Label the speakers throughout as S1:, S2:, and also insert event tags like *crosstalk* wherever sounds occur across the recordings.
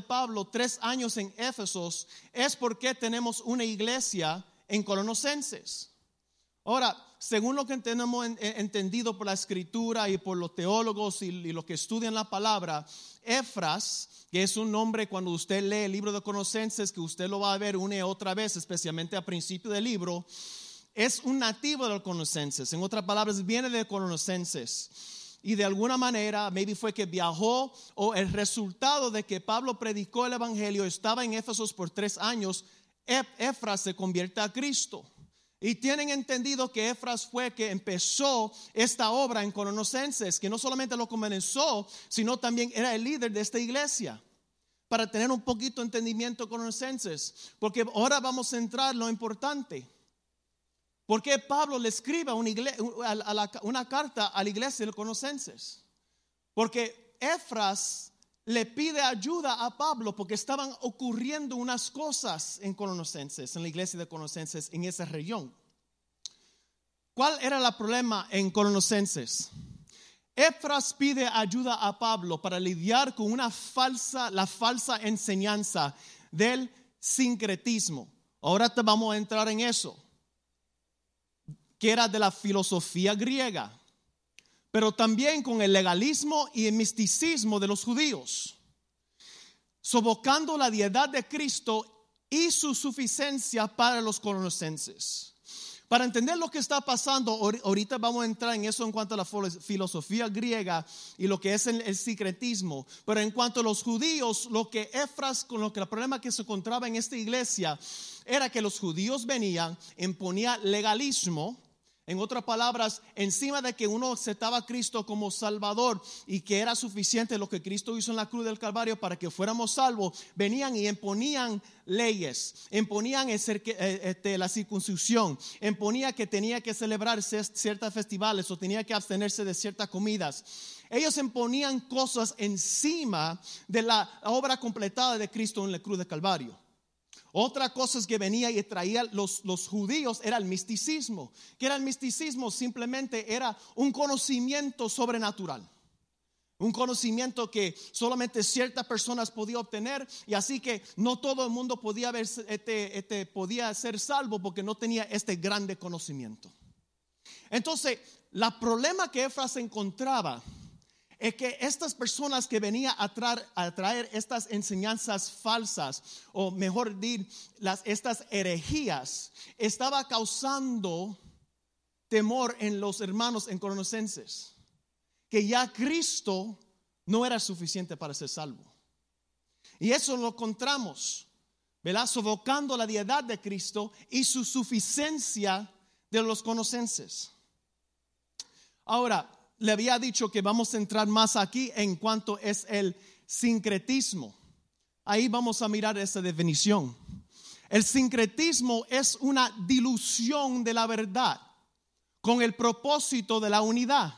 S1: Pablo tres años en Éfesos es porque tenemos una iglesia en Colosenses. Ahora, según lo que tenemos entendido por la escritura y por los teólogos y, y los que estudian la palabra, Efras, que es un nombre cuando usted lee el libro de Colosenses, que usted lo va a ver una y otra vez, especialmente al principio del libro, es un nativo de los Colosenses. En otras palabras, viene de Colosenses. Y de alguna manera, maybe fue que viajó o el resultado de que Pablo predicó el Evangelio, estaba en Éfesos por tres años, Efras se convierte a Cristo. Y tienen entendido que Efras fue que empezó esta obra en Colosenses, que no solamente lo comenzó, sino también era el líder de esta iglesia. Para tener un poquito de entendimiento Colosenses, porque ahora vamos a entrar en lo importante. ¿Por qué Pablo le escribe una, una carta a la iglesia de Colosenses? Porque Efras le pide ayuda a Pablo porque estaban ocurriendo unas cosas en Colosenses, en la iglesia de Colosenses, en esa región. ¿Cuál era el problema en Colosenses? Efras pide ayuda a Pablo para lidiar con una falsa, la falsa enseñanza del sincretismo. Ahora te vamos a entrar en eso, era de la filosofía griega pero también con el legalismo y el misticismo de los judíos, sofocando la deidad de Cristo y su suficiencia para los colosenses. Para entender lo que está pasando, ahorita vamos a entrar en eso en cuanto a la filosofía griega y lo que es el, secretismo. Pero en cuanto a los judíos, lo que Efras, con lo que el problema que se encontraba en esta iglesia era que los judíos venían, imponía legalismo, en otras palabras, encima de que uno aceptaba a Cristo como Salvador y que era suficiente lo que Cristo hizo en la cruz del Calvario para que fuéramos salvos, venían y imponían leyes, imponían eh, este, la circuncisión, imponía que tenía que celebrar ciertas festivales o tenía que abstenerse de ciertas comidas. Ellos imponían cosas encima de la obra completada de Cristo en la cruz del Calvario. Otra cosa que venía y traía los, los judíos era el misticismo. que era el misticismo? Simplemente era un conocimiento sobrenatural. Un conocimiento que solamente ciertas personas podían obtener y así que no todo el mundo podía, ver, este, este, podía ser salvo porque no tenía este grande conocimiento. Entonces, el problema que Efras encontraba es que estas personas que venían a traer, estas enseñanzas falsas, o mejor decir, las, estas herejías, estaba causando temor en los hermanos en Colosenses, que ya Cristo no era suficiente para ser salvo. Y eso lo encontramos, ¿verdad? Sofocando la deidad de Cristo y su suficiencia de los conocenses. Ahora, le había dicho que vamos a entrar más aquí en cuanto es el sincretismo. Ahí vamos a mirar esa definición. El sincretismo es una dilución de la verdad con el propósito de la unidad.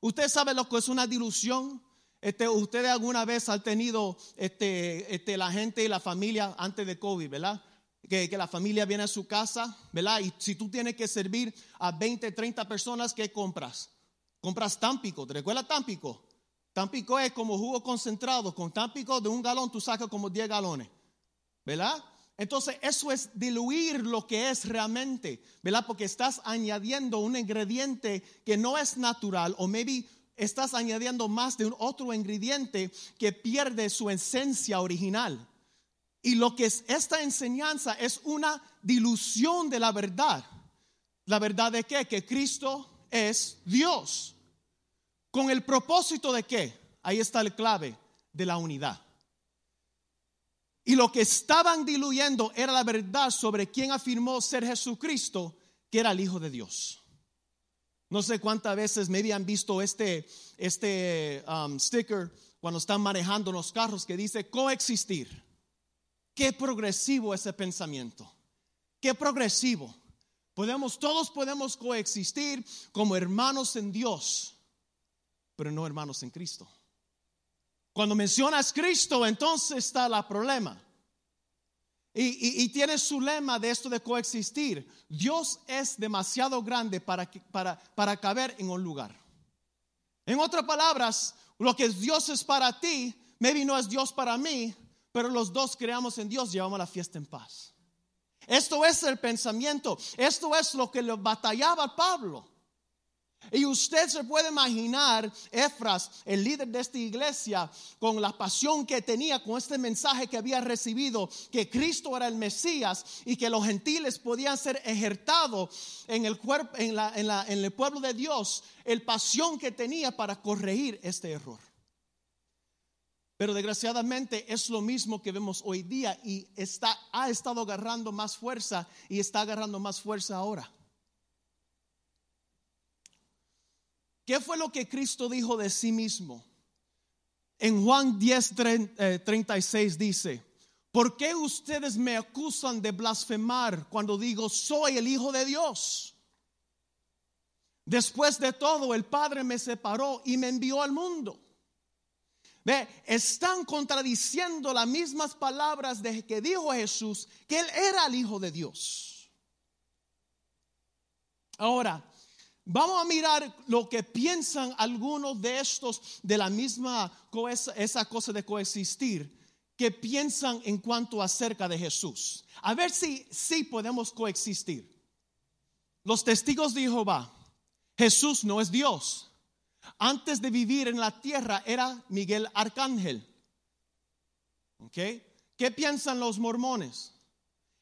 S1: ¿Usted sabe lo que es una dilución? Este, ¿Usted alguna vez ha tenido este, este, la gente y la familia antes de COVID, verdad? Que, que, la familia viene a su casa, ¿verdad? Y si tú tienes que servir a 20, 30 personas, ¿qué compras? Compras Tampico. ¿Te recuerdas Tampico? Tampico es como jugo concentrado. Con Tampico de un galón tú sacas como 10 galones. ¿Verdad? Entonces eso es diluir lo que es realmente, ¿verdad? Porque estás añadiendo un ingrediente que no es natural o maybe estás añadiendo más de un otro ingrediente que pierde su esencia original. Y lo que es esta enseñanza es una dilución de la verdad. ¿La verdad de? Que Cristo es Dios. ¿Con el propósito de qué? Ahí está el clave de la unidad. Y lo que estaban diluyendo era la verdad sobre quién afirmó ser Jesucristo, que era el Hijo de Dios. No sé cuántas veces me habían visto este, este um, sticker cuando están manejando los carros que dice coexistir. Qué progresivo ese pensamiento. Qué progresivo. Podemos, todos podemos coexistir como hermanos en Dios, pero no hermanos en Cristo. Cuando mencionas Cristo, entonces está el problema. Y, tiene su lema de esto de coexistir. Dios es demasiado grande para, para, para caber en un lugar. En otras palabras, lo que Dios es para ti, maybe no es Dios para mí, pero los dos creamos en Dios, llevamos la fiesta en paz. Esto es el pensamiento, esto es lo que le batallaba Pablo. Y usted se puede imaginar, Efras, el líder de esta iglesia, con la pasión que tenía con este mensaje que había recibido, que Cristo era el Mesías y que los gentiles podían ser ejertados en el, cuerpo, en, en el pueblo de Dios, el pasión que tenía para corregir este error. Pero desgraciadamente es lo mismo que vemos hoy día y está, ha estado agarrando más fuerza y está agarrando más fuerza ahora. ¿Qué fue lo que Cristo dijo de sí mismo? En Juan 10, 36 eh, dice, ¿por qué ustedes me acusan de blasfemar cuando digo soy el Hijo de Dios? Después de todo, el Padre me separó y me envió al mundo. Ve, están contradiciendo las mismas palabras de que dijo Jesús, que Él era el Hijo de Dios. Ahora, Vamos a mirar lo que piensan algunos de estos de la misma esa cosa de coexistir, que piensan en cuanto acerca de Jesús. A ver si si podemos coexistir. Los testigos de Jehová, Jesús no es Dios. Antes de vivir en la tierra era Miguel Arcángel. ¿Ok? ¿Qué piensan los mormones?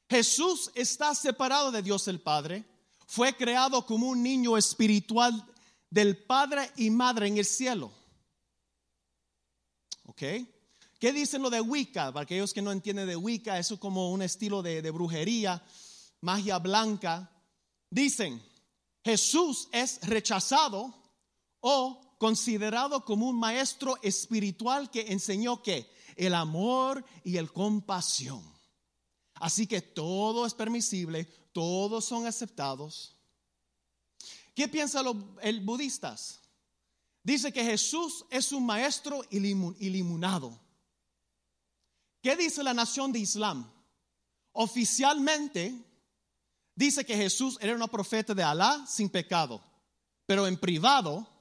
S1: Jesús está separado de Dios el Padre fue creado como un niño espiritual del Padre y Madre en el cielo. ¿Ok? ¿Qué dicen lo de Wicca? Para aquellos que no entienden de Wicca, eso es como un estilo de, de brujería, magia blanca. Dicen, Jesús es rechazado o considerado como un maestro espiritual que enseñó que el amor y el compasión. Así que todo es permisible, todos son aceptados. ¿Qué piensan los budistas? Dice que Jesús es un maestro iluminado. ¿Qué dice la nación de Islam? Oficialmente dice que Jesús era un profeta de Alá sin pecado, pero en privado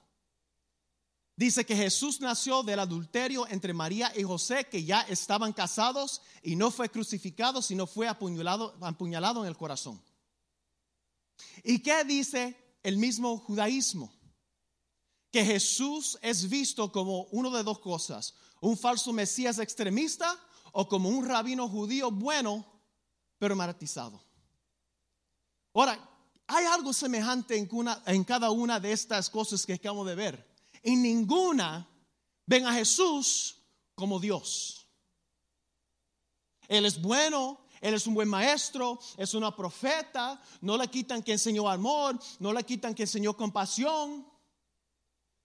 S1: dice que Jesús nació del adulterio entre María y José, que ya estaban casados y no fue crucificado, sino fue apuñalado, en el corazón. ¿Y qué dice el mismo judaísmo? Que Jesús es visto como uno de dos cosas, un falso Mesías extremista o como un rabino judío bueno, pero maratizado. Ahora, hay algo semejante en, en cada una de estas cosas que acabamos de ver. En ninguna ven a Jesús como Dios. Él es bueno, él es un buen maestro, es una profeta, no le quitan que enseñó amor, no le quitan que enseñó compasión.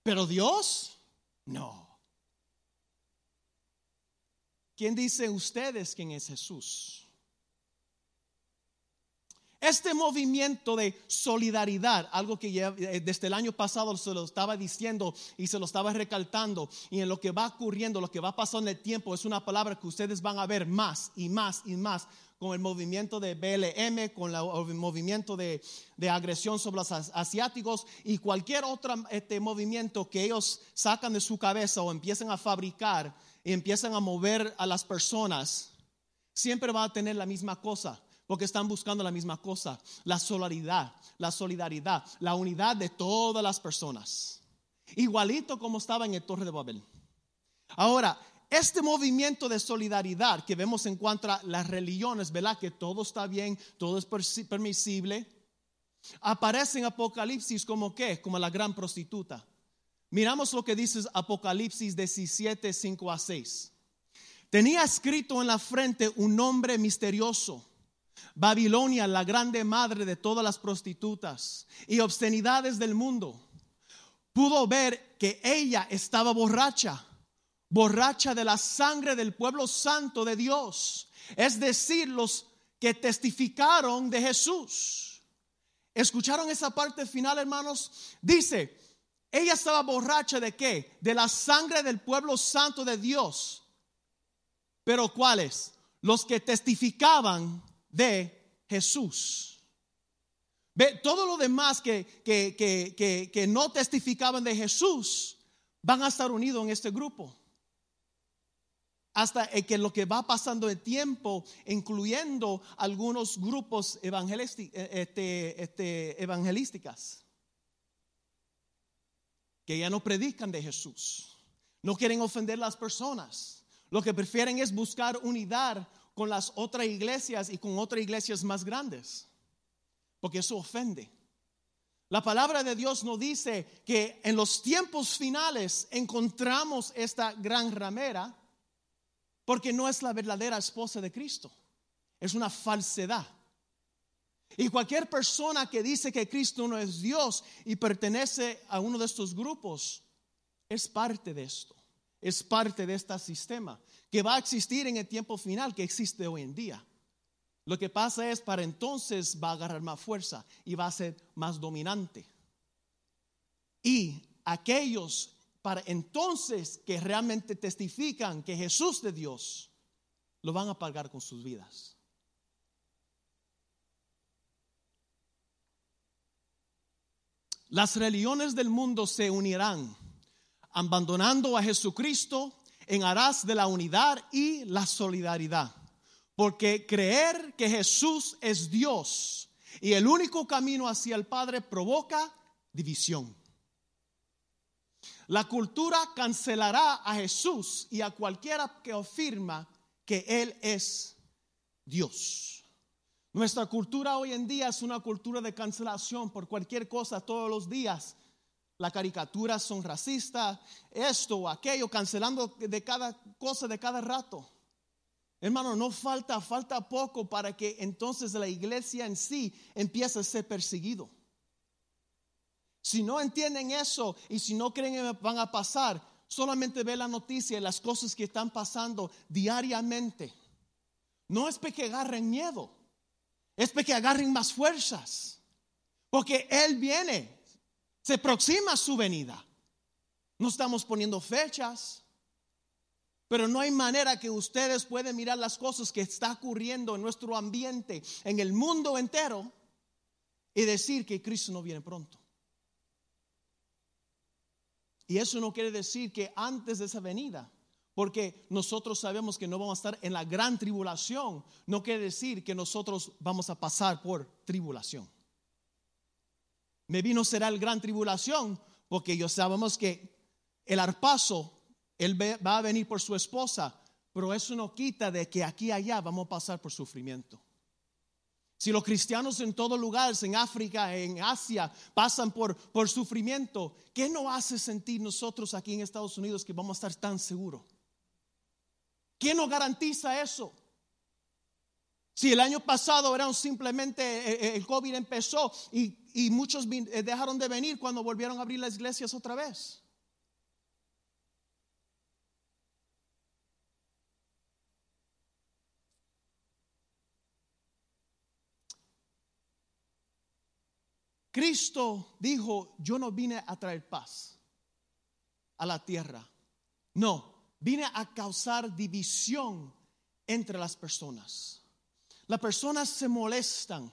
S1: Pero Dios, no. ¿Quién dice ustedes quién es Jesús? Este movimiento de solidaridad, algo que eh, desde el año pasado se lo estaba diciendo y se lo estaba recalcando, y en lo que va ocurriendo, lo que va pasando en el tiempo, es una palabra que ustedes van a ver más y más y más con el movimiento de BLM, con el movimiento de, agresión sobre los asiáticos y cualquier otro este, movimiento que ellos sacan de su cabeza o empiezan a fabricar y empiezan a mover a las personas, siempre va a tener la misma cosa porque están buscando la misma cosa, la solidaridad, la solidaridad, la unidad de todas las personas. Igualito como estaba en el Torre de Babel. Ahora, este movimiento de solidaridad que vemos en cuanto a las religiones, ¿verdad? Que todo está bien, todo es permisible. Aparece en Apocalipsis como qué? Como la gran prostituta. Miramos lo que dice Apocalipsis 17, 5 a 6. Tenía escrito en la frente un nombre misterioso Babilonia, la grande madre de todas las prostitutas y obscenidades del mundo, pudo ver que ella estaba borracha, borracha de la sangre del pueblo santo de Dios, es decir, los que testificaron de Jesús. ¿Escucharon esa parte final, hermanos? Dice, ella estaba borracha de qué? De la sangre del pueblo santo de Dios. Pero ¿cuáles? Los que testificaban de Jesús. Ve, todo lo demás que, que, que, no testificaban de Jesús van a estar unidos en este grupo. hasta que lo que va pasando el tiempo, incluyendo algunos grupos este, este, evangelísticas, que ya no predican de Jesús, no quieren ofender a las personas, lo que prefieren es buscar unidad con las otras iglesias y con otras iglesias más grandes, porque eso ofende. La palabra de Dios nos dice que en los tiempos finales encontramos esta gran ramera porque no es la verdadera esposa de Cristo. Es una falsedad. Y cualquier persona que dice que Cristo no es Dios y pertenece a uno de estos grupos, es parte de esto. Es parte de este sistema que va a existir en el tiempo final que existe hoy en día. Lo que pasa es para entonces va a agarrar más fuerza y va a ser más dominante. Y aquellos para entonces que realmente testifican que Jesús de Dios, lo van a pagar con sus vidas. Las religiones del mundo se unirán, abandonando a Jesucristo en aras de la unidad y la solidaridad. Porque creer que Jesús es Dios y el único camino hacia el Padre provoca división. La cultura cancelará a Jesús y a cualquiera que afirma que Él es Dios. Nuestra cultura hoy en día es una cultura de cancelación por cualquier cosa todos los días. Las caricaturas son racistas, esto o aquello, cancelando de cada cosa de cada rato. Hermano, no falta, falta poco para que entonces la iglesia en sí empiece a ser perseguido. Si no entienden eso y si no creen que van a pasar, solamente ve la noticia y las cosas que están pasando diariamente. No es que agarren miedo, es que agarren más fuerzas. Porque Él viene, se aproxima su venida. No estamos poniendo fechas, pero no hay manera que ustedes puedan mirar las cosas que está ocurriendo en nuestro ambiente, en el mundo entero, y decir que Cristo no viene pronto. Y eso no quiere decir que antes de esa venida, porque nosotros sabemos que no vamos a estar en la gran tribulación, no quiere decir que nosotros vamos a pasar por tribulación. Me vino será el gran tribulación, porque yo sabemos que el arpazo, él va a venir por su esposa, pero eso no quita de que aquí y allá vamos a pasar por sufrimiento. Si los cristianos en todos lugares, en África, en Asia, pasan por, por sufrimiento, ¿qué nos hace sentir nosotros aquí en Estados Unidos que vamos a estar tan seguros? ¿Quién nos garantiza eso? Si el año pasado era simplemente eh, eh, el COVID empezó y, y muchos eh, dejaron de venir cuando volvieron a abrir las iglesias otra vez. Cristo dijo, yo no vine a traer paz a la tierra. No, vine a causar división entre las personas. Las personas se molestan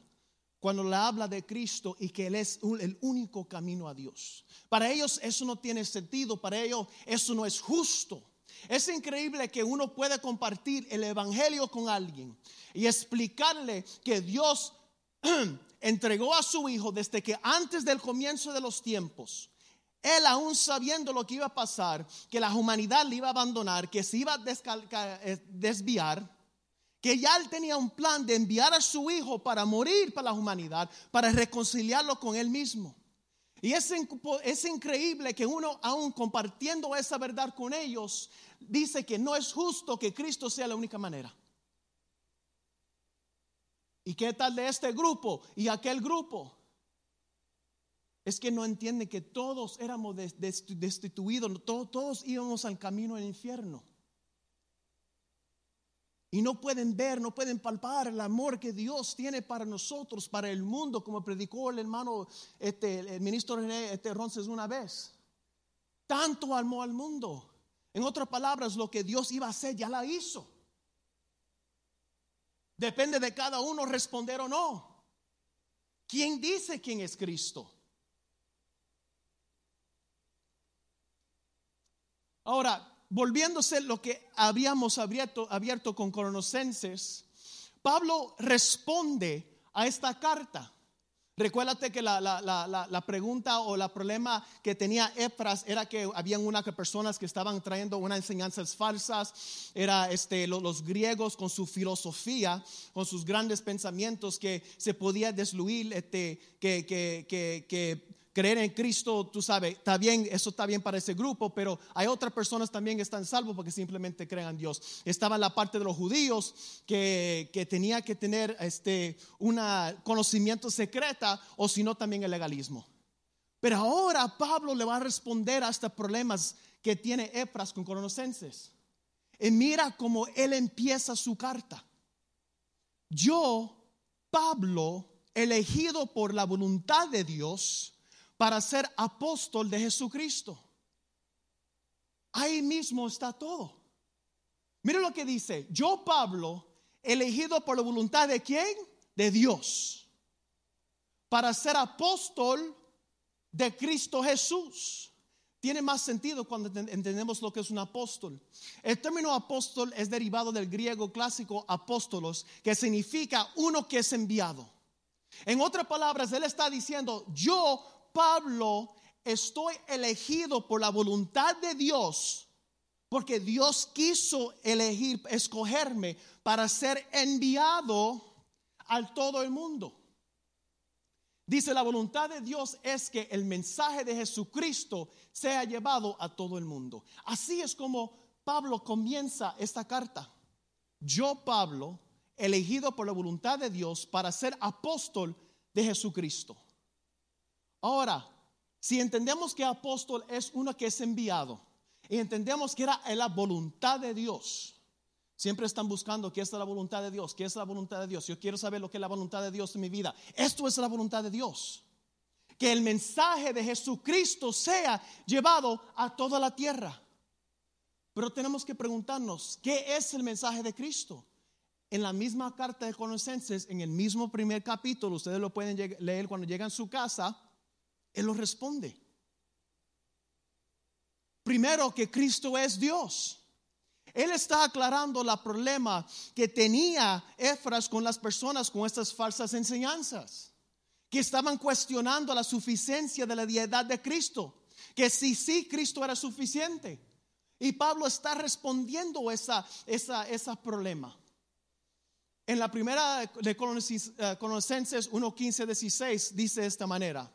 S1: cuando le habla de Cristo y que Él es el único camino a Dios. Para ellos eso no tiene sentido, para ellos eso no es justo. Es increíble que uno pueda compartir el Evangelio con alguien y explicarle que Dios *clears throat* entregó a su hijo desde que antes del comienzo de los tiempos, él aún sabiendo lo que iba a pasar, que la humanidad le iba a abandonar, que se iba a eh, desviar, que ya él tenía un plan de enviar a su hijo para morir para la humanidad, para reconciliarlo con él mismo. Y es, es increíble que uno, aún compartiendo esa verdad con ellos, dice que no es justo que Cristo sea la única manera. ¿Y qué tal de este grupo y aquel grupo? Es que no entiende que todos éramos destituidos, todos, íbamos al camino del infierno. Y no pueden ver, no pueden palpar el amor que Dios tiene para nosotros, para el mundo, como predicó el hermano, este, el ministro René este, Ronces una vez. Tanto amó al mundo. En otras palabras, lo que Dios iba a hacer ya la hizo. Depende de cada uno responder o no. ¿Quién dice quién es Cristo? Ahora, volviéndose lo que habíamos abierto, con Colosenses, Pablo responde a esta carta. Recuérdate que la, pregunta o la problema que tenía Efras era que habían unas personas que estaban trayendo unas enseñanzas falsas, era este, los, griegos con su filosofía, con sus grandes pensamientos que se podía desluir, este, que, que, que creer en Cristo, tú sabes, está bien, eso está bien para ese grupo, pero hay otras personas también que están salvos porque simplemente creen en Dios. Estaba la parte de los judíos que, que tenía que tener este, un conocimiento secreta o si no también el legalismo. Pero ahora Pablo le va a responder a estos problemas que tiene Efras con colosenses. Y mira cómo él empieza su carta. Yo, Pablo, elegido por la voluntad de Dios, para ser apóstol de Jesucristo. Ahí mismo está todo. Mire lo que dice, yo Pablo, elegido por la voluntad de quién? De Dios, para ser apóstol de Cristo Jesús. Tiene más sentido cuando entendemos lo que es un apóstol. El término apóstol es derivado del griego clásico apóstolos, que significa uno que es enviado. En otras palabras, él está diciendo, yo Pablo, estoy elegido por la voluntad de Dios, porque Dios quiso elegir, escogerme para ser enviado al todo el mundo. Dice, la voluntad de Dios es que el mensaje de Jesucristo sea llevado a todo el mundo. Así es como Pablo comienza esta carta. Yo, Pablo, elegido por la voluntad de Dios para ser apóstol de Jesucristo. Ahora, si entendemos que apóstol es uno que es enviado y entendemos que era la voluntad de Dios, siempre están buscando qué es la voluntad de Dios, qué es la voluntad de Dios. Yo quiero saber lo que es la voluntad de Dios en mi vida. Esto es la voluntad de Dios. Que el mensaje de Jesucristo sea llevado a toda la tierra. Pero tenemos que preguntarnos, ¿qué es el mensaje de Cristo? En la misma carta de Colosenses, en el mismo primer capítulo, ustedes lo pueden leer cuando llegan a su casa, él lo responde. Primero que Cristo es Dios. Él está aclarando la problema que tenía Efras con las personas con estas falsas enseñanzas, que estaban cuestionando la suficiencia de la deidad de Cristo, que sí, sí, Cristo era suficiente. Y Pablo está respondiendo esa, esa, ese problema. En la primera de Colosenses 1.15, 16 dice de esta manera.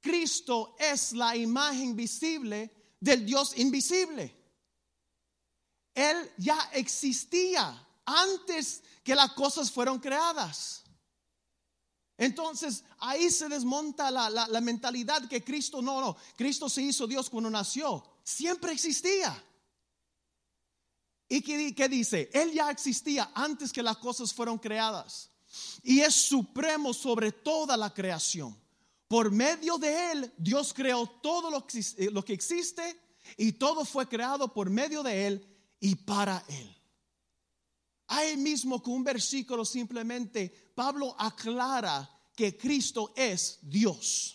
S1: Cristo es la imagen visible del Dios invisible. Él ya existía antes que las cosas fueron creadas. Entonces ahí se desmonta la, mentalidad que Cristo no, no, Cristo se hizo Dios cuando nació, siempre existía. ¿Y qué, qué dice? Él ya existía antes que las cosas fueron creadas y es supremo sobre toda la creación. Por medio de Él, Dios creó todo eh, lo que, existe y todo fue creado por medio de Él y para Él. Ahí mismo con un versículo simplemente Pablo aclara que Cristo es Dios.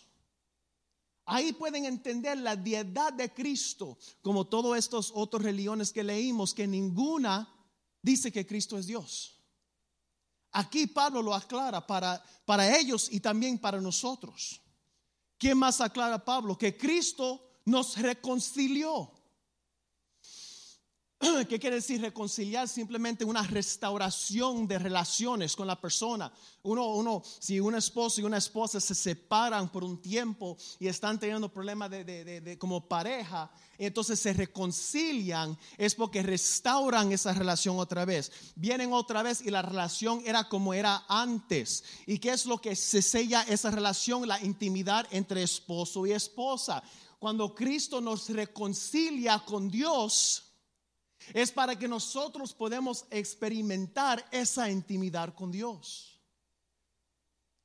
S1: Ahí pueden entender la deidad de Cristo, como todos estos otros religiones que leímos, que ninguna dice que Cristo es Dios. Aquí Pablo lo aclara para, para ellos y también para nosotros. ¿Qué más aclara Pablo? Que Cristo nos reconcilió. *clears throat* ¿Qué quiere decir reconciliar? Simplemente una restauración de relaciones con la persona. Uno, uno, si un esposo y una esposa se separan por un tiempo y están teniendo problemas de, de, como pareja, entonces se reconcilian, es porque restauran esa relación otra vez. Vienen otra vez y la relación era como era antes. ¿Y qué es lo que se sella esa relación? La intimidad entre esposo y esposa. Cuando Cristo nos reconcilia con Dios, es para que nosotros podamos experimentar esa intimidad con Dios.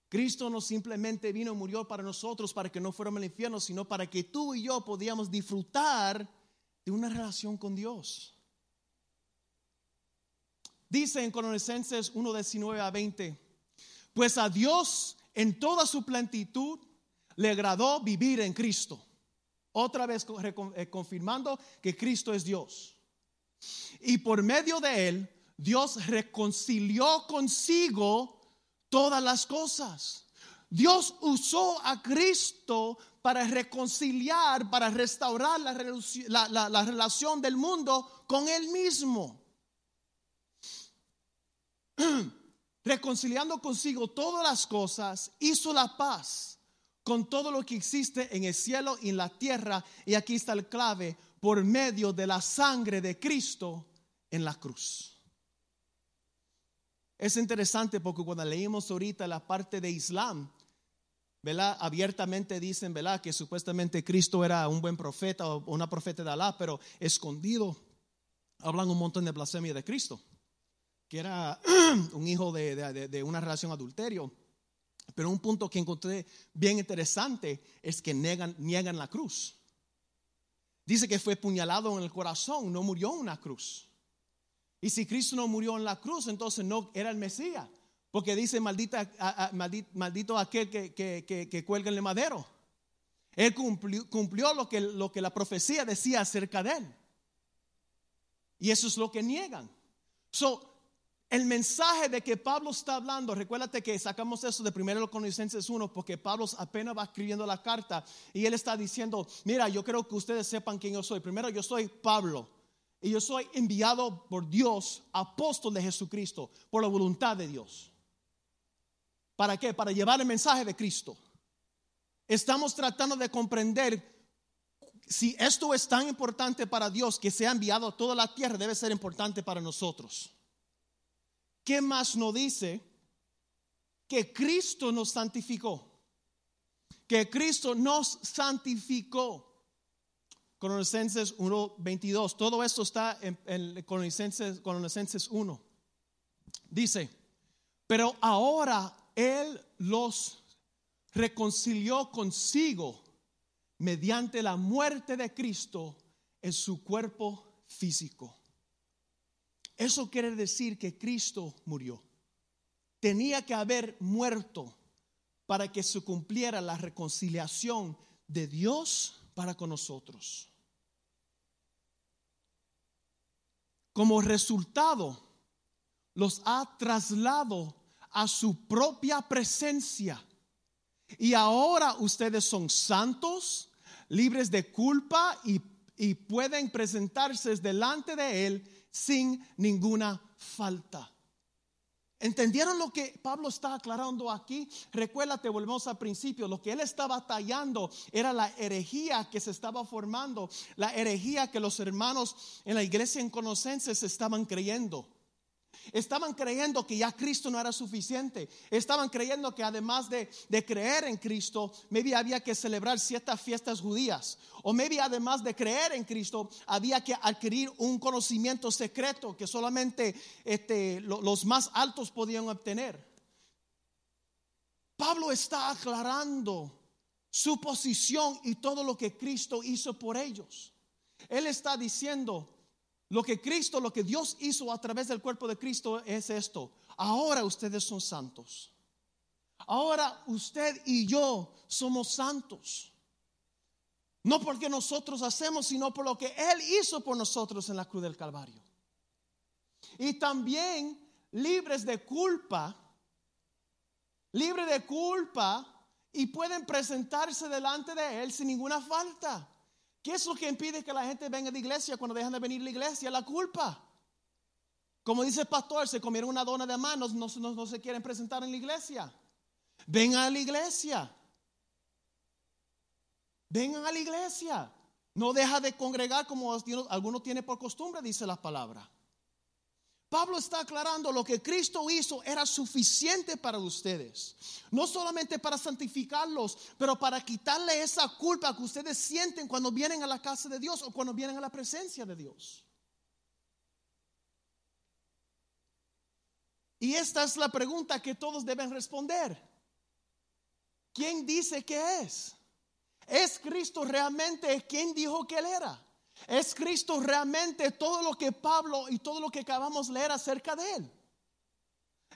S1: Cristo no simplemente vino y murió para nosotros para que no fuéramos al infierno, sino para que tú y yo podíamos disfrutar de una relación con Dios. Dice en Colosenses 1, 19 a 20, pues a Dios en toda su plenitud le agradó vivir en Cristo. Otra vez eh, confirmando que Cristo es Dios. Y por medio de él, Dios reconcilió consigo todas las cosas. Dios usó a Cristo para reconciliar, para restaurar la, la, relación del mundo con Él mismo. *clears throat* Reconciliando consigo todas las cosas, hizo la paz con todo lo que existe en el cielo y en la tierra. Y aquí está el clave, por medio de la sangre de Cristo en la cruz. Es interesante porque cuando leímos ahorita la parte de Islam. Abiertamente dicen. Que supuestamente Cristo era un buen profeta o una profeta de Alá, pero escondido hablan un montón de blasfemia de Cristo, que era *clears throat* un hijo de, una relación adulterio. Pero un punto que encontré bien interesante es que niegan la cruz. Dice que fue puñalado en el corazón, no murió en una cruz. Y si Cristo no murió en la cruz, entonces no era el Mesías. Porque dice, maldito, aquel que, cuelga en el madero. Él cumplió, lo, que, la profecía decía acerca de él. Y eso es lo que niegan. El mensaje de que Pablo está hablando, recuérdate que sacamos eso de primero Colosenses 1, porque Pablo apenas va escribiendo la carta y él está diciendo, mira, yo quiero que ustedes sepan quién yo soy. Primero, yo soy Pablo y yo soy enviado por Dios, apóstol de Jesucristo, por la voluntad de Dios. ¿Para qué? Para llevar el mensaje de Cristo. Estamos tratando de comprender si esto es tan importante para Dios que se ha enviado a toda la tierra, debe ser importante para nosotros. ¿Qué más nos dice? Que Cristo nos santificó. Que Cristo nos santificó. Colosenses 1:22. Todo esto está en, en Colosenses 1. Dice, pero ahora él los reconcilió consigo mediante la muerte de Cristo en su cuerpo físico. Eso quiere decir que Cristo murió. Tenía que haber muerto para que se cumpliera la reconciliación de Dios para con nosotros. Como resultado, los ha trasladado a su propia presencia. Y ahora ustedes son santos, libres de culpa y, pueden presentarse delante de Él sin ninguna falta. ¿Entendieron lo que Pablo está aclarando aquí? Recuérdate, volvemos al principio, lo que él estaba tallando era la herejía que se estaba formando, la herejía que los hermanos en la iglesia en Conocenses estaban creyendo. Estaban creyendo que ya Cristo no era suficiente. Estaban creyendo que además de, creer en Cristo, maybe había que celebrar ciertas fiestas judías. O maybe además de creer en Cristo, había que adquirir un conocimiento secreto que solamente este, los más altos podían obtener. Pablo está aclarando su posición y todo lo que Cristo hizo por ellos. Él está diciendo, lo que Cristo, lo que Dios hizo a través del cuerpo de Cristo es esto. Ahora ustedes son santos. Ahora usted y yo somos santos. No porque nosotros hacemos, sino por lo que Él hizo por nosotros en la cruz del Calvario. Y también libres de culpa, libre de culpa y pueden presentarse delante de Él sin ninguna falta. ¿Qué es lo que impide que la gente venga de iglesia cuando dejan de venir a la iglesia? La culpa. Como dice el pastor, se comieron una dona de manos, no, no, se quieren presentar en la iglesia. Vengan a la iglesia. Vengan a la iglesia. No deja de congregar como algunos tienen por costumbre, dice la palabra. Pablo está aclarando lo que Cristo hizo era suficiente para ustedes. No solamente para santificarlos, pero para quitarle esa culpa que ustedes sienten cuando vienen a la casa de Dios o cuando vienen a la presencia de Dios. Y esta es la pregunta que todos deben responder. ¿Quién dice que es? ¿Es Cristo realmente quien dijo que Él era? ¿Es Cristo realmente todo lo que Pablo y todo lo que acabamos de leer acerca de Él?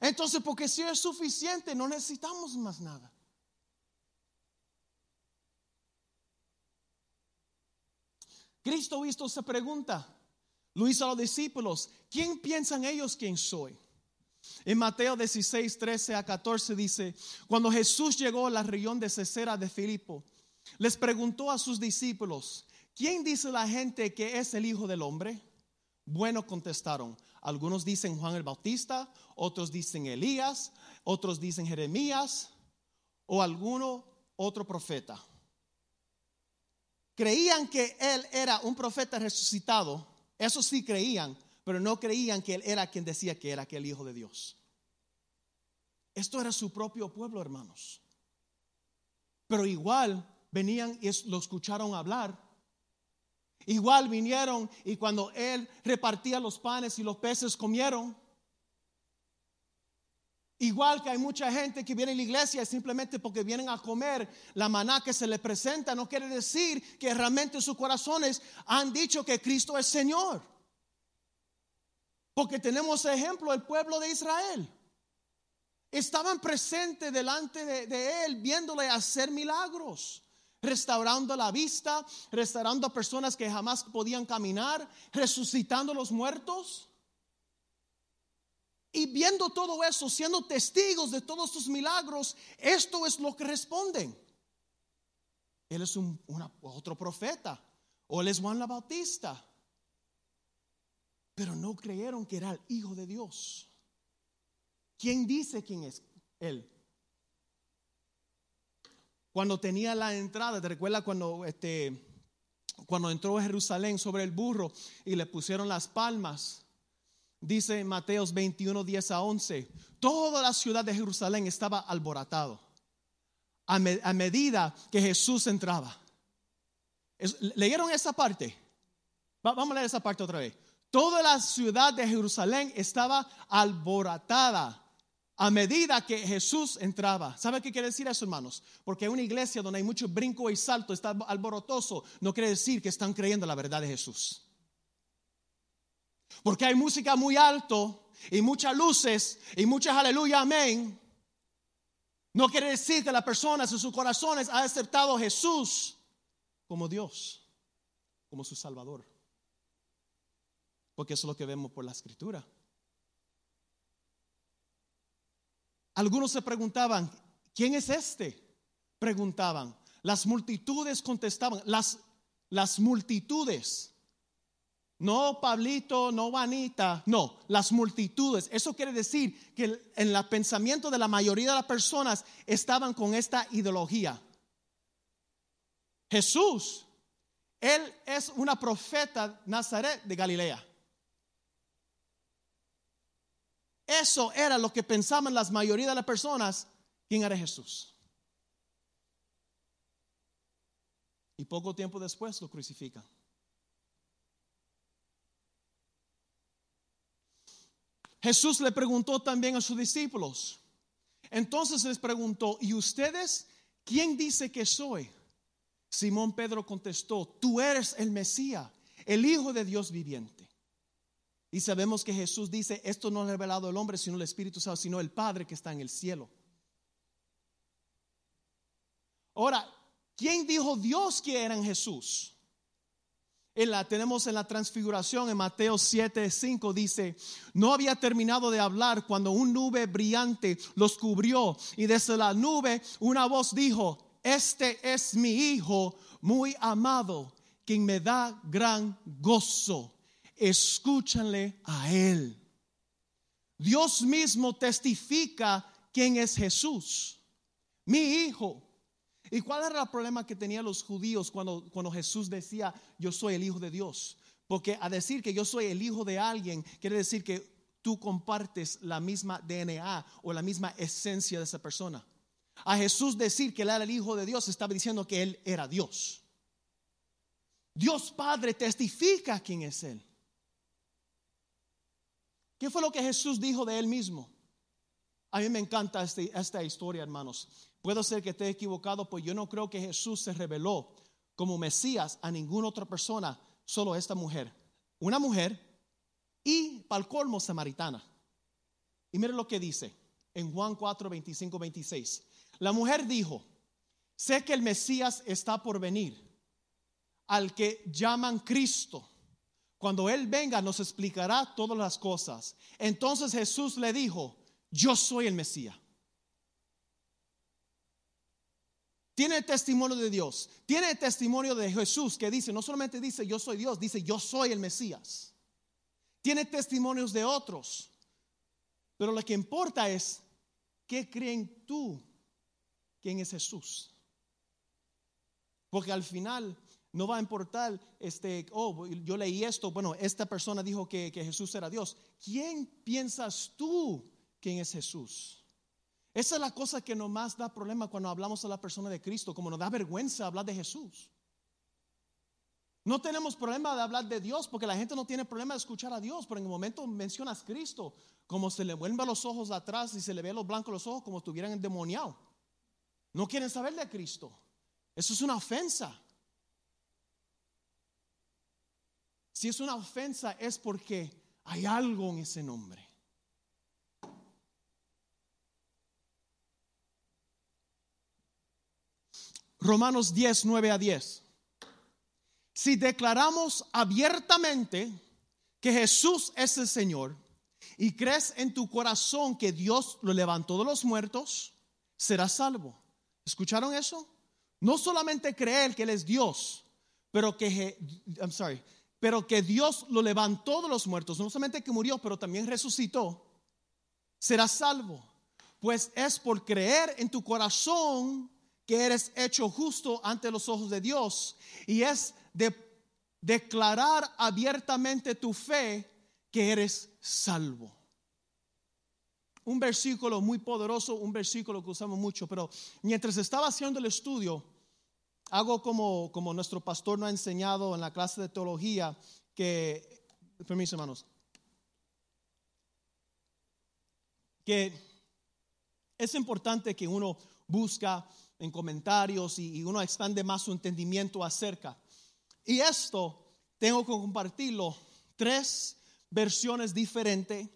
S1: Entonces, porque si es suficiente, no necesitamos más nada. Cristo visto se pregunta, Luis a los discípulos, ¿quién piensan ellos quién soy? En Mateo 16, 13 a 14 dice, cuando Jesús llegó a la región de Cesera de Filipo, les preguntó a sus discípulos, ¿quién dice la gente que es el Hijo del Hombre? Bueno, contestaron, algunos dicen Juan el Bautista, otros dicen Elías, otros dicen Jeremías o alguno otro profeta. Creían que él era un profeta resucitado, eso sí creían, pero no creían que él era quien decía que era aquel hijo de Dios. Esto era su propio pueblo, hermanos. Pero igual venían y lo escucharon hablar. Igual vinieron y cuando él repartía los panes y los peces comieron. Igual que hay mucha gente que viene a la iglesia simplemente porque vienen a comer la maná que se les presenta, no quiere decir que realmente sus corazones han dicho que Cristo es Señor. Porque tenemos ejemplo del pueblo de Israel. Estaban presentes delante de, él, viéndole hacer milagros, restaurando la vista, restaurando a personas que jamás podían caminar, resucitando a los muertos. Y viendo todo eso, siendo testigos de todos sus milagros, esto es lo que responden. Él es un, otro profeta, o él es Juan la Bautista pero no creyeron que era el Hijo de Dios. ¿Quién dice quién es Él? Cuando tenía la entrada, ¿te recuerdas cuando, este, cuando entró a Jerusalén sobre el burro y le pusieron las palmas? Dice Mateos 21, 10 a 11, toda la ciudad de Jerusalén estaba alborotado a, a medida que Jesús entraba. ¿Leyeron esa parte? vamos a leer esa parte otra vez. Toda la ciudad de Jerusalén estaba alborotada a medida que Jesús entraba. ¿Sabe qué quiere decir eso, hermanos? Porque una iglesia donde hay mucho brinco y salto, está alborotoso, no quiere decir que están creyendo la verdad de Jesús. Porque hay música muy alto y muchas luces y muchas aleluya, amén. No quiere decir que las personas en sus corazones han aceptado a Jesús como Dios, como su Salvador porque eso es lo que vemos por la escritura. Algunos se preguntaban, ¿quién es este? Preguntaban. Las multitudes contestaban, las, las multitudes. No Pablito, no Vanita, no, las multitudes. Eso quiere decir que en el pensamiento de la mayoría de las personas estaban con esta ideología. Jesús, él es una profeta Nazaret de Galilea. Eso era lo que pensaban las mayoría de las personas, quién era Jesús. Y poco tiempo después lo crucifican. Jesús le preguntó también a sus discípulos. Entonces les preguntó, ¿y ustedes quién dice que soy? Simón Pedro contestó, tú eres el Mesías, el Hijo de Dios viviente. Y sabemos que Jesús dice, esto no ha revelado el hombre, sino el Espíritu Santo, sino el Padre que está en el cielo. Ahora, ¿quién dijo Dios que era en Jesús? En la, tenemos en la transfiguración en Mateo 7, 5 dice, no había terminado de hablar cuando un nube brillante los cubrió y desde la nube una voz dijo, este es mi Hijo muy amado, quien me da gran gozo escúchanle a Él. Dios mismo testifica quién es Jesús, mi hijo. ¿Y cuál era el problema que tenían los judíos cuando, cuando Jesús decía, yo soy el hijo de Dios? Porque a decir que yo soy el hijo de alguien, quiere decir que tú compartes la misma DNA o la misma esencia de esa persona. A Jesús decir que él era el hijo de Dios, estaba diciendo que él era Dios. Dios Padre testifica quién es él. ¿Qué fue lo que Jesús dijo de él mismo? A mí me encanta este, esta historia, hermanos. Puedo ser que esté equivocado, pues yo no creo que Jesús se reveló como Mesías a ninguna otra persona, solo a esta mujer. Una mujer y para el colmo samaritana. Y mire lo que dice en Juan 4, 25, 26. La mujer dijo, sé que el Mesías está por venir, al que llaman Cristo. Cuando Él venga nos explicará todas las cosas. Entonces Jesús le dijo, yo soy el Mesías. Tiene el testimonio de Dios. Tiene el testimonio de Jesús que dice, no solamente dice yo soy Dios, dice yo soy el Mesías. Tiene testimonios de otros. Pero lo que importa es, ¿qué creen tú? ¿Quién es Jesús? Porque al final no va a importar, este, oh, yo leí esto, bueno, esta persona dijo que, que Jesús era Dios. ¿Quién piensas tú quién es Jesús? Esa es la cosa que más da problema cuando hablamos a la persona de Cristo, como nos da vergüenza hablar de Jesús. No tenemos problema de hablar de Dios porque la gente no tiene problema de escuchar a Dios, pero en el momento mencionas Cristo, como se le vuelven los ojos atrás y se le ve los blancos los ojos como estuvieran endemoniados. No quieren saber de Cristo. Eso es una ofensa. Si es una ofensa es porque hay algo en ese nombre. Romanos 10, 9 a 10. Si declaramos abiertamente que Jesús es el Señor y crees en tu corazón que Dios lo levantó de los muertos, serás salvo. ¿Escucharon eso? No solamente creer que Él es Dios, pero que, I'm sorry, pero que Dios lo levantó de los muertos, no solamente que murió, pero también resucitó, serás salvo. Pues es por creer en tu corazón que eres hecho justo ante los ojos de Dios. Y es de declarar abiertamente tu fe que eres salvo. Un versículo muy poderoso, un versículo que usamos mucho, pero mientras estaba haciendo el estudio, hago como, como nuestro pastor nos ha enseñado en la clase de teología, que, hermanos, que es importante que uno busca en comentarios y, y uno expande más su entendimiento acerca. Y esto tengo que compartirlo, tres versiones diferentes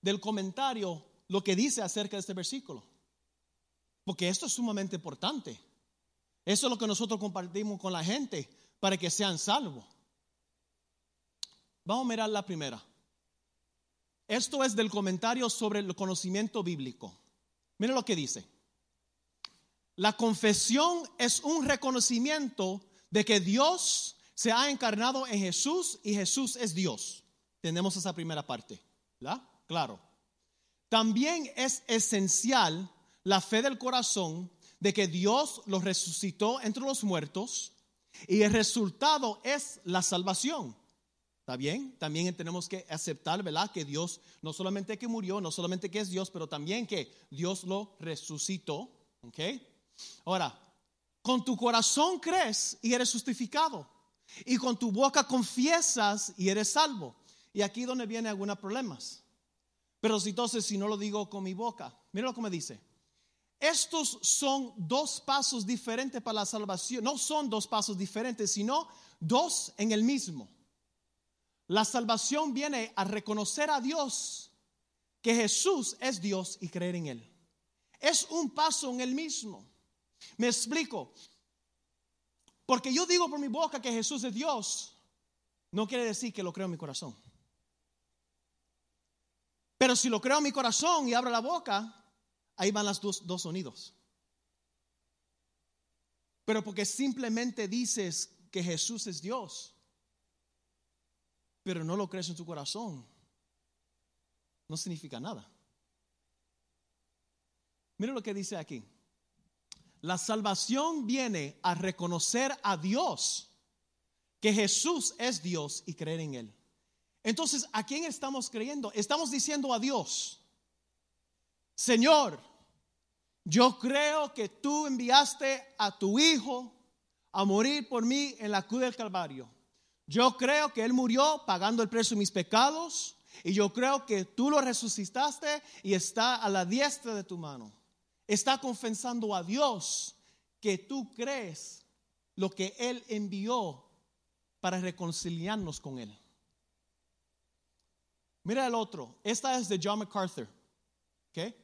S1: del comentario, lo que dice acerca de este versículo. Porque esto es sumamente importante. Eso es lo que nosotros compartimos con la gente para que sean salvos. Vamos a mirar la primera. Esto es del comentario sobre el conocimiento bíblico. Miren lo que dice. La confesión es un reconocimiento de que Dios se ha encarnado en Jesús y Jesús es Dios. Tenemos esa primera parte. ¿verdad? Claro. También es esencial la fe del corazón de que Dios los resucitó entre los muertos y el resultado es la salvación. ¿Está bien? También tenemos que aceptar, ¿verdad? Que Dios no solamente que murió, no solamente que es Dios, pero también que Dios lo resucitó. ¿Ok? Ahora, con tu corazón crees y eres justificado. Y con tu boca confiesas y eres salvo. Y aquí donde viene algunos problemas. Pero si entonces si no lo digo con mi boca, mira lo que me dice. Estos son dos pasos diferentes para la salvación. No son dos pasos diferentes, sino dos en el mismo. La salvación viene a reconocer a Dios que Jesús es Dios y creer en Él. Es un paso en el mismo. Me explico. Porque yo digo por mi boca que Jesús es Dios, no quiere decir que lo creo en mi corazón. Pero si lo creo en mi corazón y abro la boca, Ahí van los dos, dos sonidos. Pero porque simplemente dices que Jesús es Dios, pero no lo crees en tu corazón, no significa nada. Mira lo que dice aquí. La salvación viene a reconocer a Dios, que Jesús es Dios y creer en Él. Entonces, ¿a quién estamos creyendo? Estamos diciendo a Dios, Señor, yo creo que tú enviaste a tu Hijo a morir por mí en la cruz del Calvario. Yo creo que Él murió pagando el precio de mis pecados y yo creo que tú lo resucitaste y está a la diestra de tu mano. Está confesando a Dios que tú crees lo que Él envió para reconciliarnos con Él. Mira el otro. Esta es de John MacArthur. ¿Okay?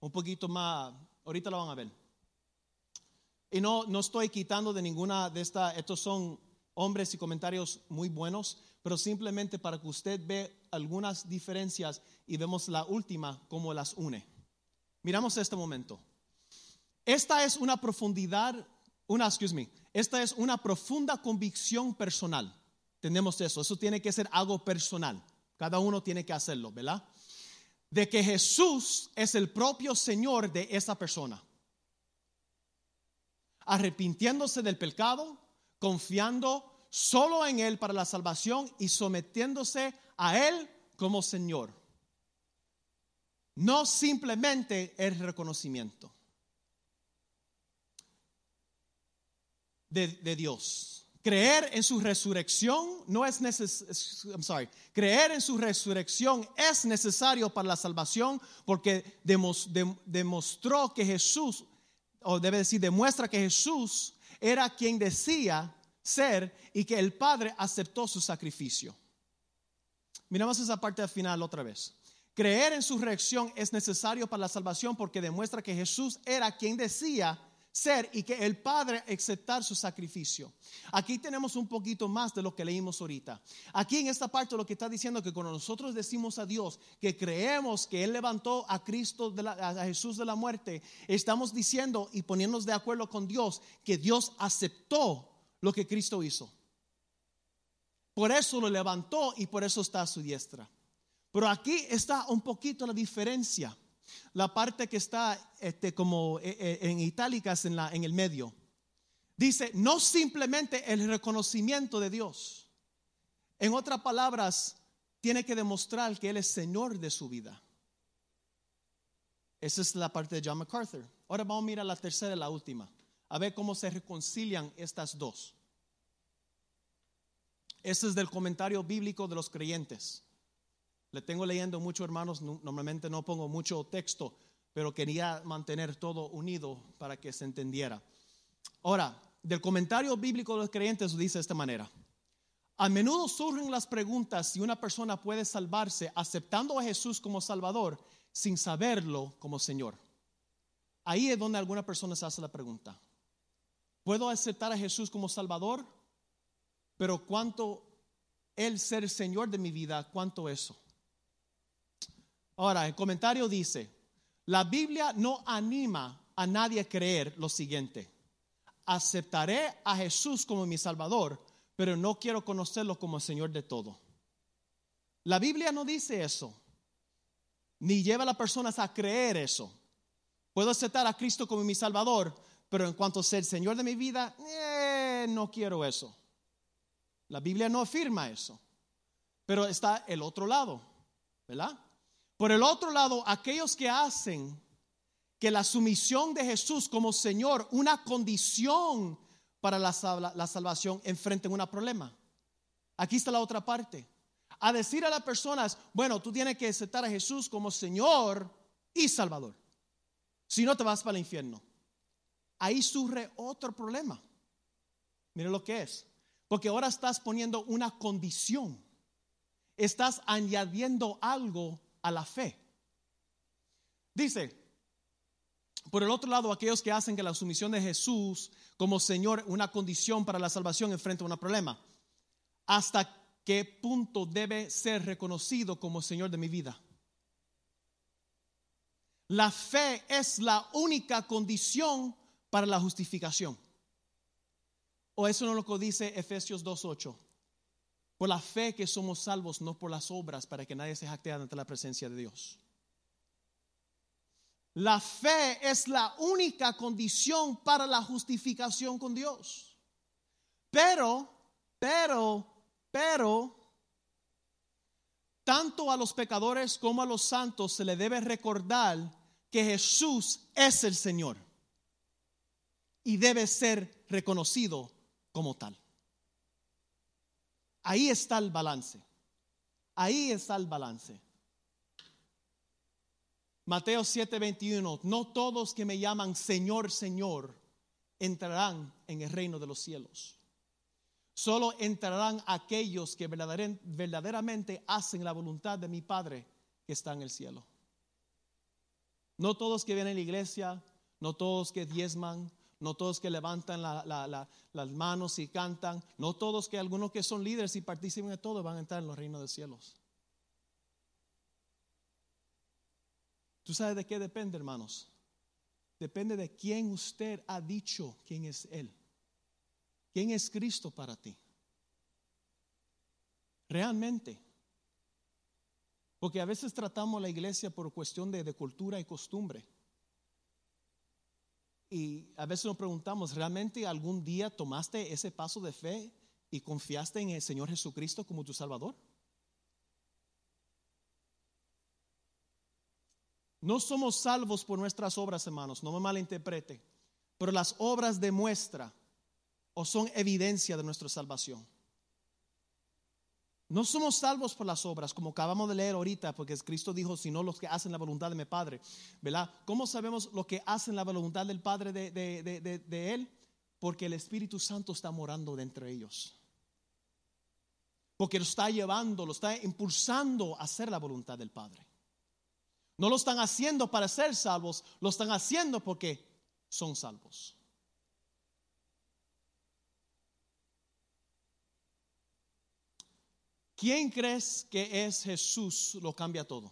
S1: Un poquito más, ahorita lo van a ver. Y no, no estoy quitando de ninguna de estas, estos son hombres y comentarios muy buenos, pero simplemente para que usted ve algunas diferencias y vemos la última como las une. Miramos este momento. Esta es una profundidad, una, excuse me, esta es una profunda convicción personal. Tenemos eso, eso tiene que ser algo personal. Cada uno tiene que hacerlo, ¿verdad? De que Jesús es el propio Señor de esa persona. Arrepintiéndose del pecado, confiando solo en Él para la salvación y sometiéndose a Él como Señor. No simplemente el reconocimiento de, Dios. Creer en su resurrección no es necesario. Creer en su resurrección es necesario para la salvación porque demostró que Jesús, o debe decir, demuestra que Jesús era quien decía ser y que el Padre aceptó su sacrificio. Miramos esa parte al final otra vez. Creer en su reacción es necesario para la salvación porque demuestra que Jesús era quien decía ser y que el Padre aceptar su sacrificio. Aquí tenemos un poquito más de lo que leímos ahorita. Aquí en esta parte lo que está diciendo que cuando nosotros decimos a Dios que creemos que Él levantó a Cristo, a Jesús de la muerte, estamos diciendo y poniéndonos de acuerdo con Dios que Dios aceptó lo que Cristo hizo. Por eso lo levantó y por eso está a su diestra. Pero aquí está un poquito la diferencia. La parte que está este, como eh, eh, en itálicas en, la, en el medio. Dice, no simplemente el reconocimiento de Dios. En otras palabras, tiene que demostrar que Él es Señor de su vida. Esa es la parte de John MacArthur. Ahora vamos a mirar la tercera y la última. A ver cómo se reconcilian estas dos. Este es del comentario bíblico de los creyentes. Le tengo leyendo mucho, hermanos. Normalmente no pongo mucho texto, pero quería mantener todo unido para que se entendiera. Ahora, del comentario bíblico de los creyentes dice de esta manera. A menudo surgen las preguntas si una persona puede salvarse aceptando a Jesús como Salvador sin saberlo como Señor. Ahí es donde alguna persona se hace la pregunta. ¿Puedo aceptar a Jesús como Salvador? Pero cuánto Él ser Señor de mi vida, cuánto eso. Ahora, el comentario dice, la Biblia no anima a nadie a creer lo siguiente. Aceptaré a Jesús como mi Salvador, pero no quiero conocerlo como Señor de todo. La Biblia no dice eso, ni lleva a las personas a creer eso. Puedo aceptar a Cristo como mi Salvador, pero en cuanto a ser Señor de mi vida, eh, no quiero eso. La Biblia no afirma eso. Pero está el otro lado, ¿verdad? Por el otro lado, aquellos que hacen que la sumisión de Jesús como Señor, una condición para la, salvación, enfrenten un problema. Aquí está la otra parte. A decir a las personas, bueno, tú tienes que aceptar a Jesús como Señor y Salvador. Si no, te vas para el infierno. Ahí surge otro problema. Mire lo que es. Porque ahora estás poniendo una condición. Estás añadiendo algo a la fe. Dice, por el otro lado, aquellos que hacen que la sumisión de Jesús como Señor una condición para la salvación enfrente a un problema. ¿Hasta qué punto debe ser reconocido como Señor de mi vida? La fe es la única condición para la justificación. ¿O eso no es lo que dice Efesios 2.8? Por la fe que somos salvos, no por las obras, para que nadie se jacte ante la presencia de Dios. La fe es la única condición para la justificación con Dios. Pero, pero, pero, tanto a los pecadores como a los santos se le debe recordar que Jesús es el Señor y debe ser reconocido como tal. Ahí está el balance. Ahí está el balance. Mateo 7:21, no todos que me llaman Señor, Señor, entrarán en el reino de los cielos. Solo entrarán aquellos que verdaderamente hacen la voluntad de mi Padre que está en el cielo. No todos que vienen a la iglesia, no todos que diezman, no todos que levantan las manos y cantan, no todos que algunos que son líderes y participan de todo van a entrar en los reinos de los cielos. ¿Tú sabes de qué depende, hermanos? Depende de quién usted ha dicho quién es Él. ¿Quién es Cristo para ti? Realmente. Porque a veces tratamos la iglesia por cuestión de cultura y costumbre. Y a veces nos preguntamos, ¿realmente algún día tomaste ese paso de fe y confiaste en el Señor Jesucristo como tu Salvador? No somos salvos por nuestras obras, hermanos, no me malinterprete, pero las obras demuestran o son evidencia de nuestra salvación. No somos salvos por las obras, como acabamos de leer ahorita, porque Cristo dijo, sino los que hacen la voluntad de mi Padre. ¿Verdad? ¿Cómo sabemos lo que hacen la voluntad del Padre de, de, Él? Porque el Espíritu Santo está morando dentro de ellos. Porque lo está llevando, lo está impulsando a hacer la voluntad del Padre. No lo están haciendo para ser salvos, lo están haciendo porque son salvos. ¿Quién crees que es Jesús lo cambia todo?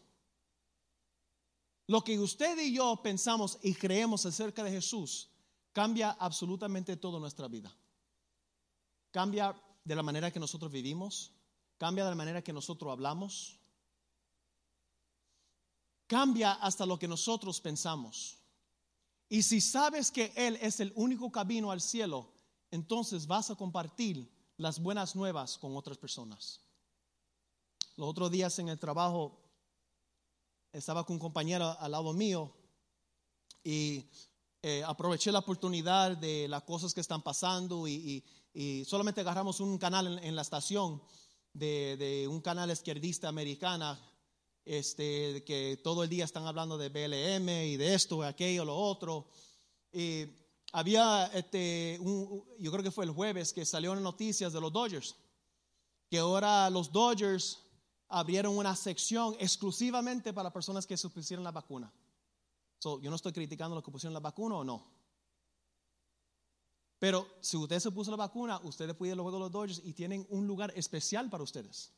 S1: Lo que usted y yo pensamos y creemos acerca de Jesús cambia absolutamente toda nuestra vida. Cambia de la manera que nosotros vivimos, cambia de la manera que nosotros hablamos, cambia hasta lo que nosotros pensamos. Y si sabes que Él es el único camino al cielo, entonces vas a compartir las buenas nuevas con otras personas. Los otros días en el trabajo estaba con un compañero al lado mío y eh, aproveché la oportunidad de las cosas que están pasando y, solamente agarramos un canal en, la estación de, un canal izquierdista americana este, que todo el día están hablando de BLM y de esto, aquello, lo otro. Y había, este, yo creo que fue el jueves que salió en noticias de los Dodgers, que ahora los Dodgers abrieron una sección exclusivamente para personas que se pusieron la vacuna. yo no estoy criticando los que pusieron la vacuna o no. Pero si usted se puso la vacuna, ustedes pueden los Juegos de los Dodgers y tienen un lugar especial para ustedes.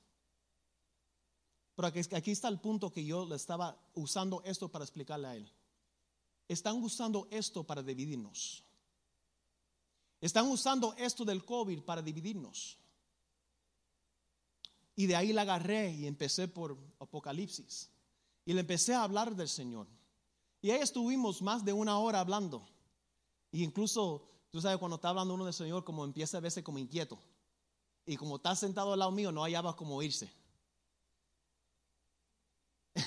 S1: Pero aquí está el punto que yo le estaba usando esto para explicarle a él. Están usando esto para dividirnos. Están usando esto del COVID para dividirnos. Y de ahí la agarré y empecé por Apocalipsis. Y le empecé a hablar del Señor. Y ahí estuvimos más de una hora hablando. Y incluso, tú sabes, cuando está hablando uno del Señor, como empieza a verse como inquieto. Y como está sentado al lado mío, no hallaba cómo irse. *laughs*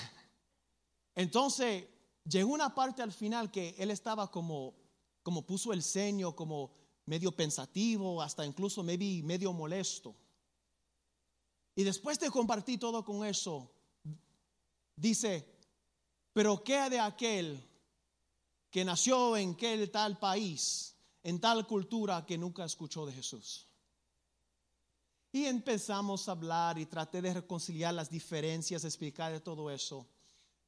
S1: Entonces, llegó una parte al final que él estaba como, como puso el ceño, como medio pensativo, hasta incluso medio molesto. Y después de compartir todo con eso, dice, pero ¿qué de aquel que nació en aquel tal país, en tal cultura que nunca escuchó de Jesús? Y empezamos a hablar y traté de reconciliar las diferencias, explicar de todo eso.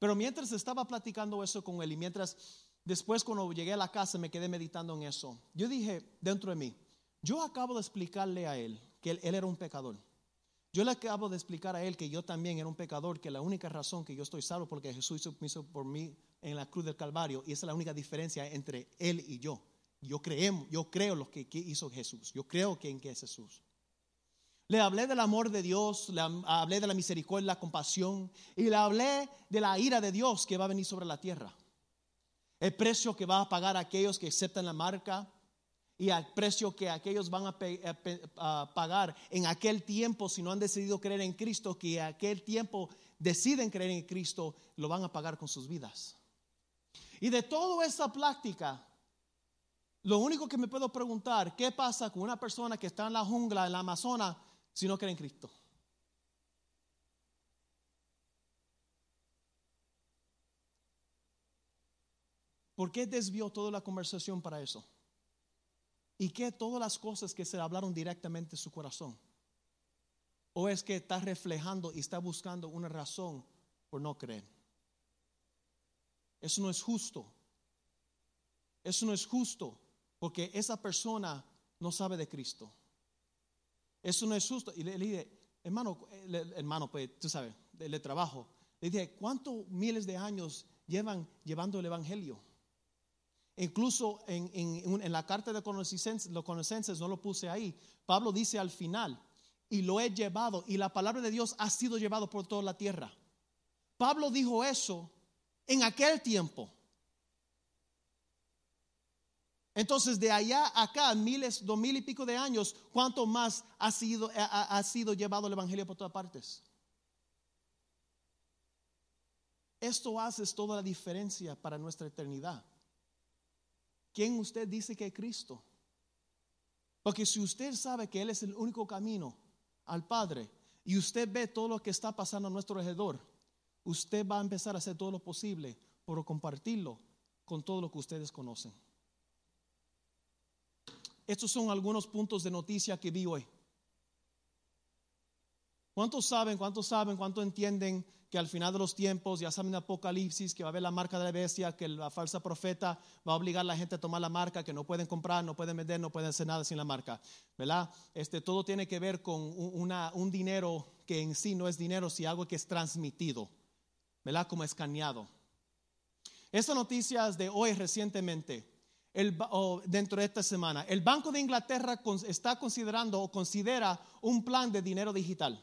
S1: Pero mientras estaba platicando eso con él y mientras después cuando llegué a la casa me quedé meditando en eso, yo dije dentro de mí, yo acabo de explicarle a él que él, él era un pecador. Yo le acabo de explicar a él que yo también era un pecador, que la única razón que yo estoy salvo porque Jesús hizo por mí en la cruz del Calvario y esa es la única diferencia entre él y yo. Yo creo, yo creo lo que, hizo Jesús. Yo creo que en que es Jesús. Le hablé del amor de Dios, le hablé de la misericordia, la compasión y le hablé de la ira de Dios que va a venir sobre la tierra. El precio que va a pagar aquellos que aceptan la marca, y al precio que aquellos van a, pagar en aquel tiempo si no han decidido creer en Cristo, que aquel tiempo deciden creer en Cristo, lo van a pagar con sus vidas. Y de toda esa práctica, lo único que me puedo preguntar, ¿qué pasa con una persona que está en la jungla, en la Amazona, si no cree en Cristo? ¿Por qué desvió toda la conversación para eso? Y que todas las cosas que se hablaron directamente en su corazón. O es que está reflejando y está buscando una razón por no creer. Eso no es justo. Eso no es justo. porque esa persona no sabe de Cristo. Eso no es justo. Y le, dije, hermano, hermano, pues tú sabes, le, trabajo. Le dije, ¿cuántos miles de años llevan llevando el Evangelio? Incluso en, en, la carta de los conocenses, no lo puse ahí, Pablo dice al final, y lo he llevado, y la palabra de Dios ha sido llevado por toda la tierra. Pablo dijo eso en aquel tiempo. Entonces, de allá a acá, miles, dos mil y pico de años, ¿cuánto más ha sido, ha, sido llevado el Evangelio por todas partes? Esto hace toda la diferencia para nuestra eternidad. ¿Quién usted dice que es Cristo? Porque si usted sabe que Él es el único camino al Padre y usted ve todo lo que está pasando a nuestro alrededor, usted va a empezar a hacer todo lo posible por compartirlo con todo lo que ustedes conocen. Estos son algunos puntos de noticia que vi hoy. ¿Cuántos saben, cuántos saben, cuántos entienden que al final de los tiempos, ya saben Apocalipsis, que va a haber la marca de la bestia, que la falsa profeta va a obligar a la gente a tomar la marca, que no pueden comprar, no pueden vender, no pueden hacer nada sin la marca, ¿verdad? Este, todo tiene que ver con un dinero que en sí no es dinero, sino algo que es transmitido, ¿verdad? Como escaneado. Esta noticia es de hoy recientemente dentro de esta semana. El Banco de Inglaterra está considerando o considera un plan de dinero digital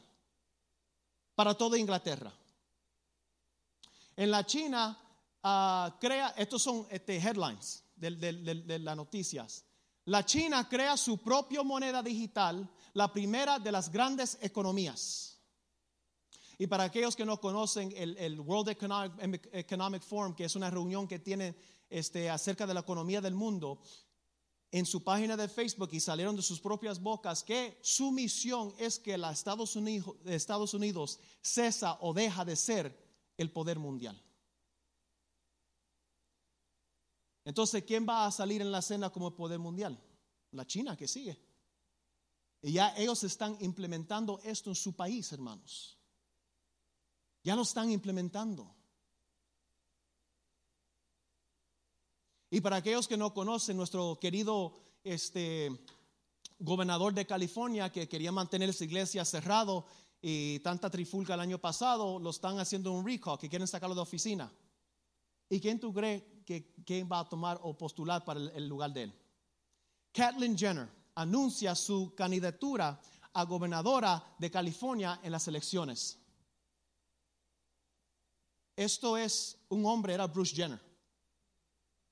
S1: para toda Inglaterra. En la China, ah, crea, estos son este, headlines de, de las noticias. La China crea su propia moneda digital, la primera de las grandes economías. Y para aquellos que no conocen el, World Economic, Forum, que es una reunión que tiene este, acerca de la economía del mundo, en su página de Facebook y salieron de sus propias bocas que su misión es que la Estados Unidos, Estados Unidos cesa o deja de ser el poder mundial. Entonces, ¿quién va a salir en la cena como el poder mundial? La China que sigue. Y ya ellos están implementando esto en su país, hermanos. Ya lo están implementando. Y para aquellos que no conocen, nuestro querido este, gobernador de California, que quería mantener esa iglesia cerrado y tanta trifulca el año pasado, lo están haciendo un recall, que quieren sacarlo de oficina. ¿Y quién tú crees que va a tomar o postular para el, lugar de él? Kathleen Jenner anuncia su candidatura a gobernadora de California en las elecciones. Esto es un hombre, era Bruce Jenner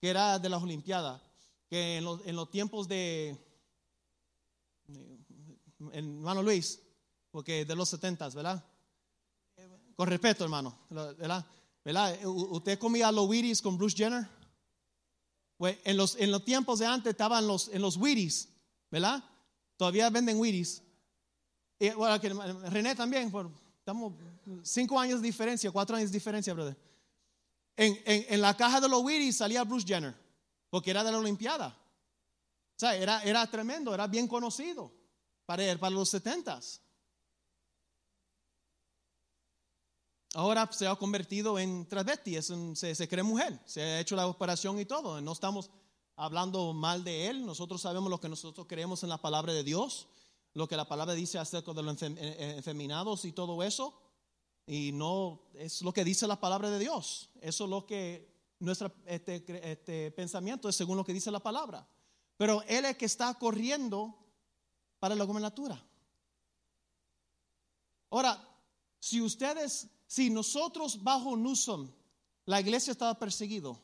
S1: que era de las Olimpiadas, que en los, tiempos de, hermano Luis, porque de los setentas, ¿verdad? Con respeto, hermano, ¿verdad? ¿Usted comía los Wheaties con Bruce Jenner? Pues en los, en los tiempos de antes estaban los, en los Wheaties, ¿verdad? Todavía venden Wheaties. Y, bueno, René también, estamos cinco años de diferencia, cuatro años de diferencia, brother. En, la caja de los Wheaties salía Bruce Jenner, porque era de la Olimpiada. O sea, era, era tremendo, era bien conocido para, para los setentas. Ahora se ha convertido en travesti, se, se, cree mujer, se ha hecho la operación y todo. No estamos hablando mal de él, nosotros sabemos lo que nosotros creemos en la palabra de Dios, lo que la palabra dice acerca de los efeminados y todo eso. Y no es lo que dice la palabra de Dios. Eso es lo que nuestro este, este, pensamiento es según lo que dice la palabra. Pero él es que está corriendo para la gobernatura. Ahora, si ustedes, si nosotros bajo Newsom, la iglesia estaba perseguido,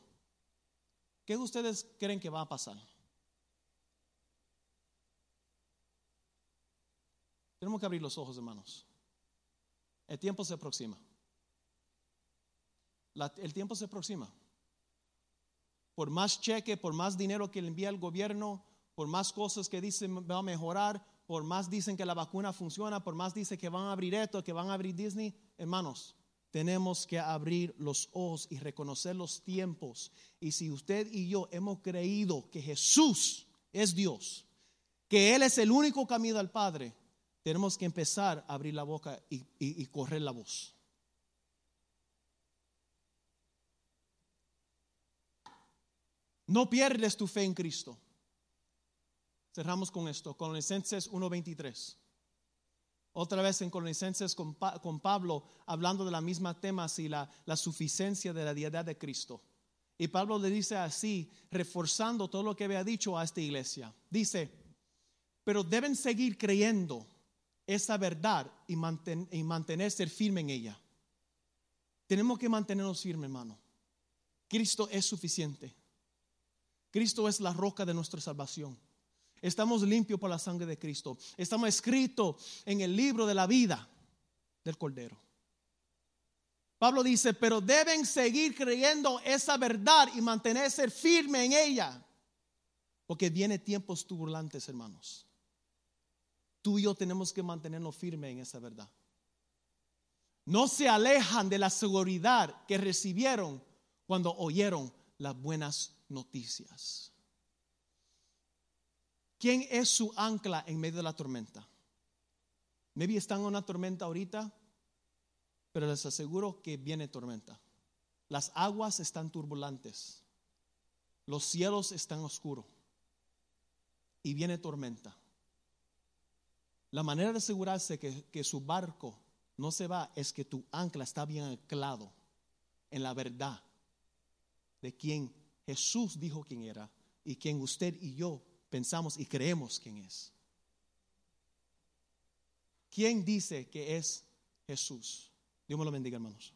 S1: ¿qué ustedes creen que va a pasar? Tenemos que abrir los ojos, hermanos. El tiempo se aproxima. el tiempo se aproxima. Por más cheque, por más dinero que le envía el gobierno, por más cosas que dicen va a mejorar, por más dicen que la vacuna funciona, por más dicen que van a abrir esto, que van a abrir Disney, hermanos, tenemos que abrir los ojos y reconocer los tiempos. Y si usted y yo hemos creído que Jesús es Dios, que Él es el único camino al Padre, tenemos que empezar a abrir la boca y, correr la voz. No pierdes tu fe en Cristo. Cerramos con esto, Colosenses 1.23. Otra vez en Colosenses con, Pablo hablando de la misma tema, y la, la suficiencia de la deidad de Cristo. Y Pablo le dice así, reforzando todo lo que había dicho a esta iglesia. Dice, pero deben seguir creyendo esa verdad y, y mantenerse firme en ella. Tenemos que mantenernos firmes, hermano. Cristo es suficiente. Cristo es la roca de nuestra salvación. Estamos limpios por la sangre de Cristo. Estamos escritos en el libro de la vida del Cordero. Pablo dice, pero deben seguir creyendo esa verdad y mantenerse firme en ella. Porque viene tiempos turbulantes, hermanos. Tú y yo tenemos que mantenernos firmes en esa verdad. No se alejan de la seguridad que recibieron cuando oyeron las buenas noticias. ¿Quién es su ancla en medio de la tormenta? Maybe están en una tormenta ahorita, pero les aseguro que viene tormenta. Las aguas están turbulantes, los cielos están oscuros y viene tormenta. La manera de asegurarse que, que su barco no se va es que tu ancla está bien anclado en la verdad de quien Jesús dijo quién era y quien usted y yo pensamos y creemos quién es. ¿Quién dice que es Jesús? Dios me lo bendiga, hermanos.